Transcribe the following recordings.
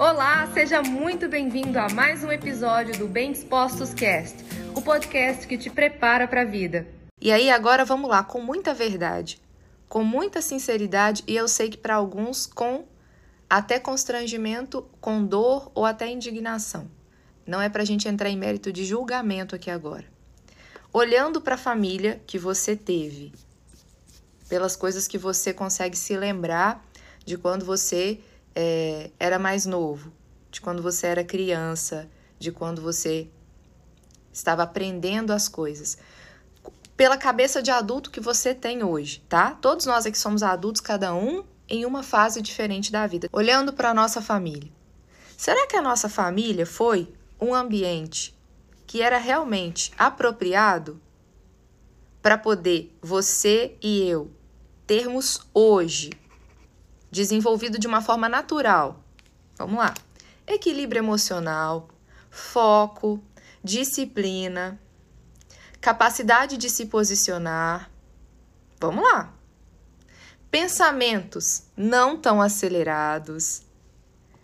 Olá, seja muito bem-vindo a mais um episódio do Bem Dispostos Cast, o podcast que te prepara para a vida. E aí, agora vamos lá, com muita verdade, com muita sinceridade, e eu sei que para alguns com até constrangimento, com dor ou até indignação. Não é para a gente entrar em mérito de julgamento aqui agora. Olhando para a família que você teve, pelas coisas que você consegue se lembrar de quando você é, era mais novo, de quando você era criança, de quando você estava aprendendo as coisas. Pela cabeça de adulto que você tem hoje, tá? Todos nós aqui somos adultos, cada um em uma fase diferente da vida. Olhando para a nossa família. Será que a nossa família foi um ambiente que era realmente apropriado para poder você e eu termos hoje desenvolvido de uma forma natural. Vamos lá. Equilíbrio emocional, foco, disciplina, capacidade de se posicionar. Vamos lá. Pensamentos não tão acelerados,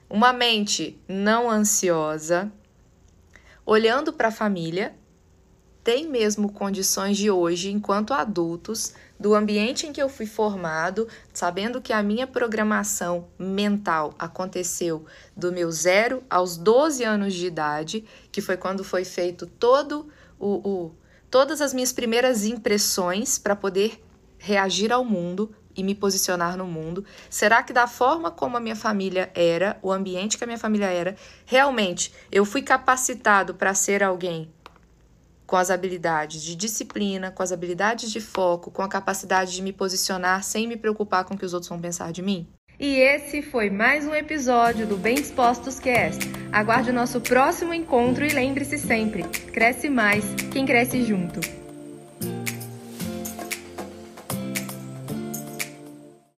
uma mente não ansiosa, olhando para a família tem mesmo condições de hoje, enquanto adultos, do ambiente em que eu fui formado, sabendo que a minha programação mental aconteceu do meu zero aos 12 anos de idade, que foi quando foi feito todo o, o todas as minhas primeiras impressões para poder reagir ao mundo e me posicionar no mundo? Será que da forma como a minha família era, o ambiente que a minha família era, realmente eu fui capacitado para ser alguém com as habilidades de disciplina, com as habilidades de foco, com a capacidade de me posicionar sem me preocupar com o que os outros vão pensar de mim? E esse foi mais um episódio do Bem Dispostos Cast. Aguarde o nosso próximo encontro e lembre-se sempre: cresce mais quem cresce junto.